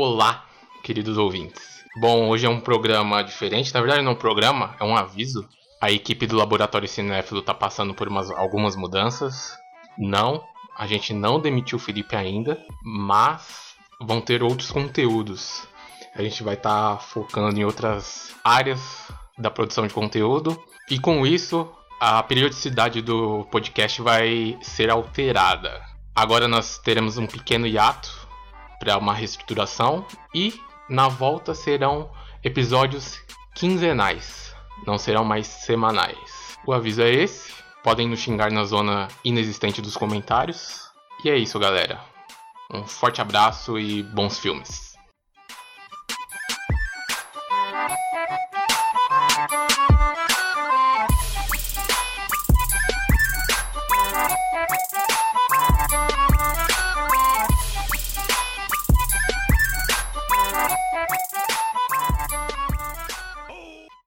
Olá, queridos ouvintes. Bom, hoje é um programa diferente. Na verdade, não é um programa, é um aviso. A equipe do Laboratório Cinéfilo tá passando por umas, algumas mudanças. Não, a gente não demitiu o Felipe ainda, mas vão ter outros conteúdos. A gente vai estar tá focando em outras áreas da produção de conteúdo. E com isso, a periodicidade do podcast vai ser alterada. Agora nós teremos um pequeno hiato para uma reestruturação e na volta serão episódios quinzenais, não serão mais semanais. O aviso é esse. Podem nos xingar na zona inexistente dos comentários. E é isso, galera. Um forte abraço e bons filmes.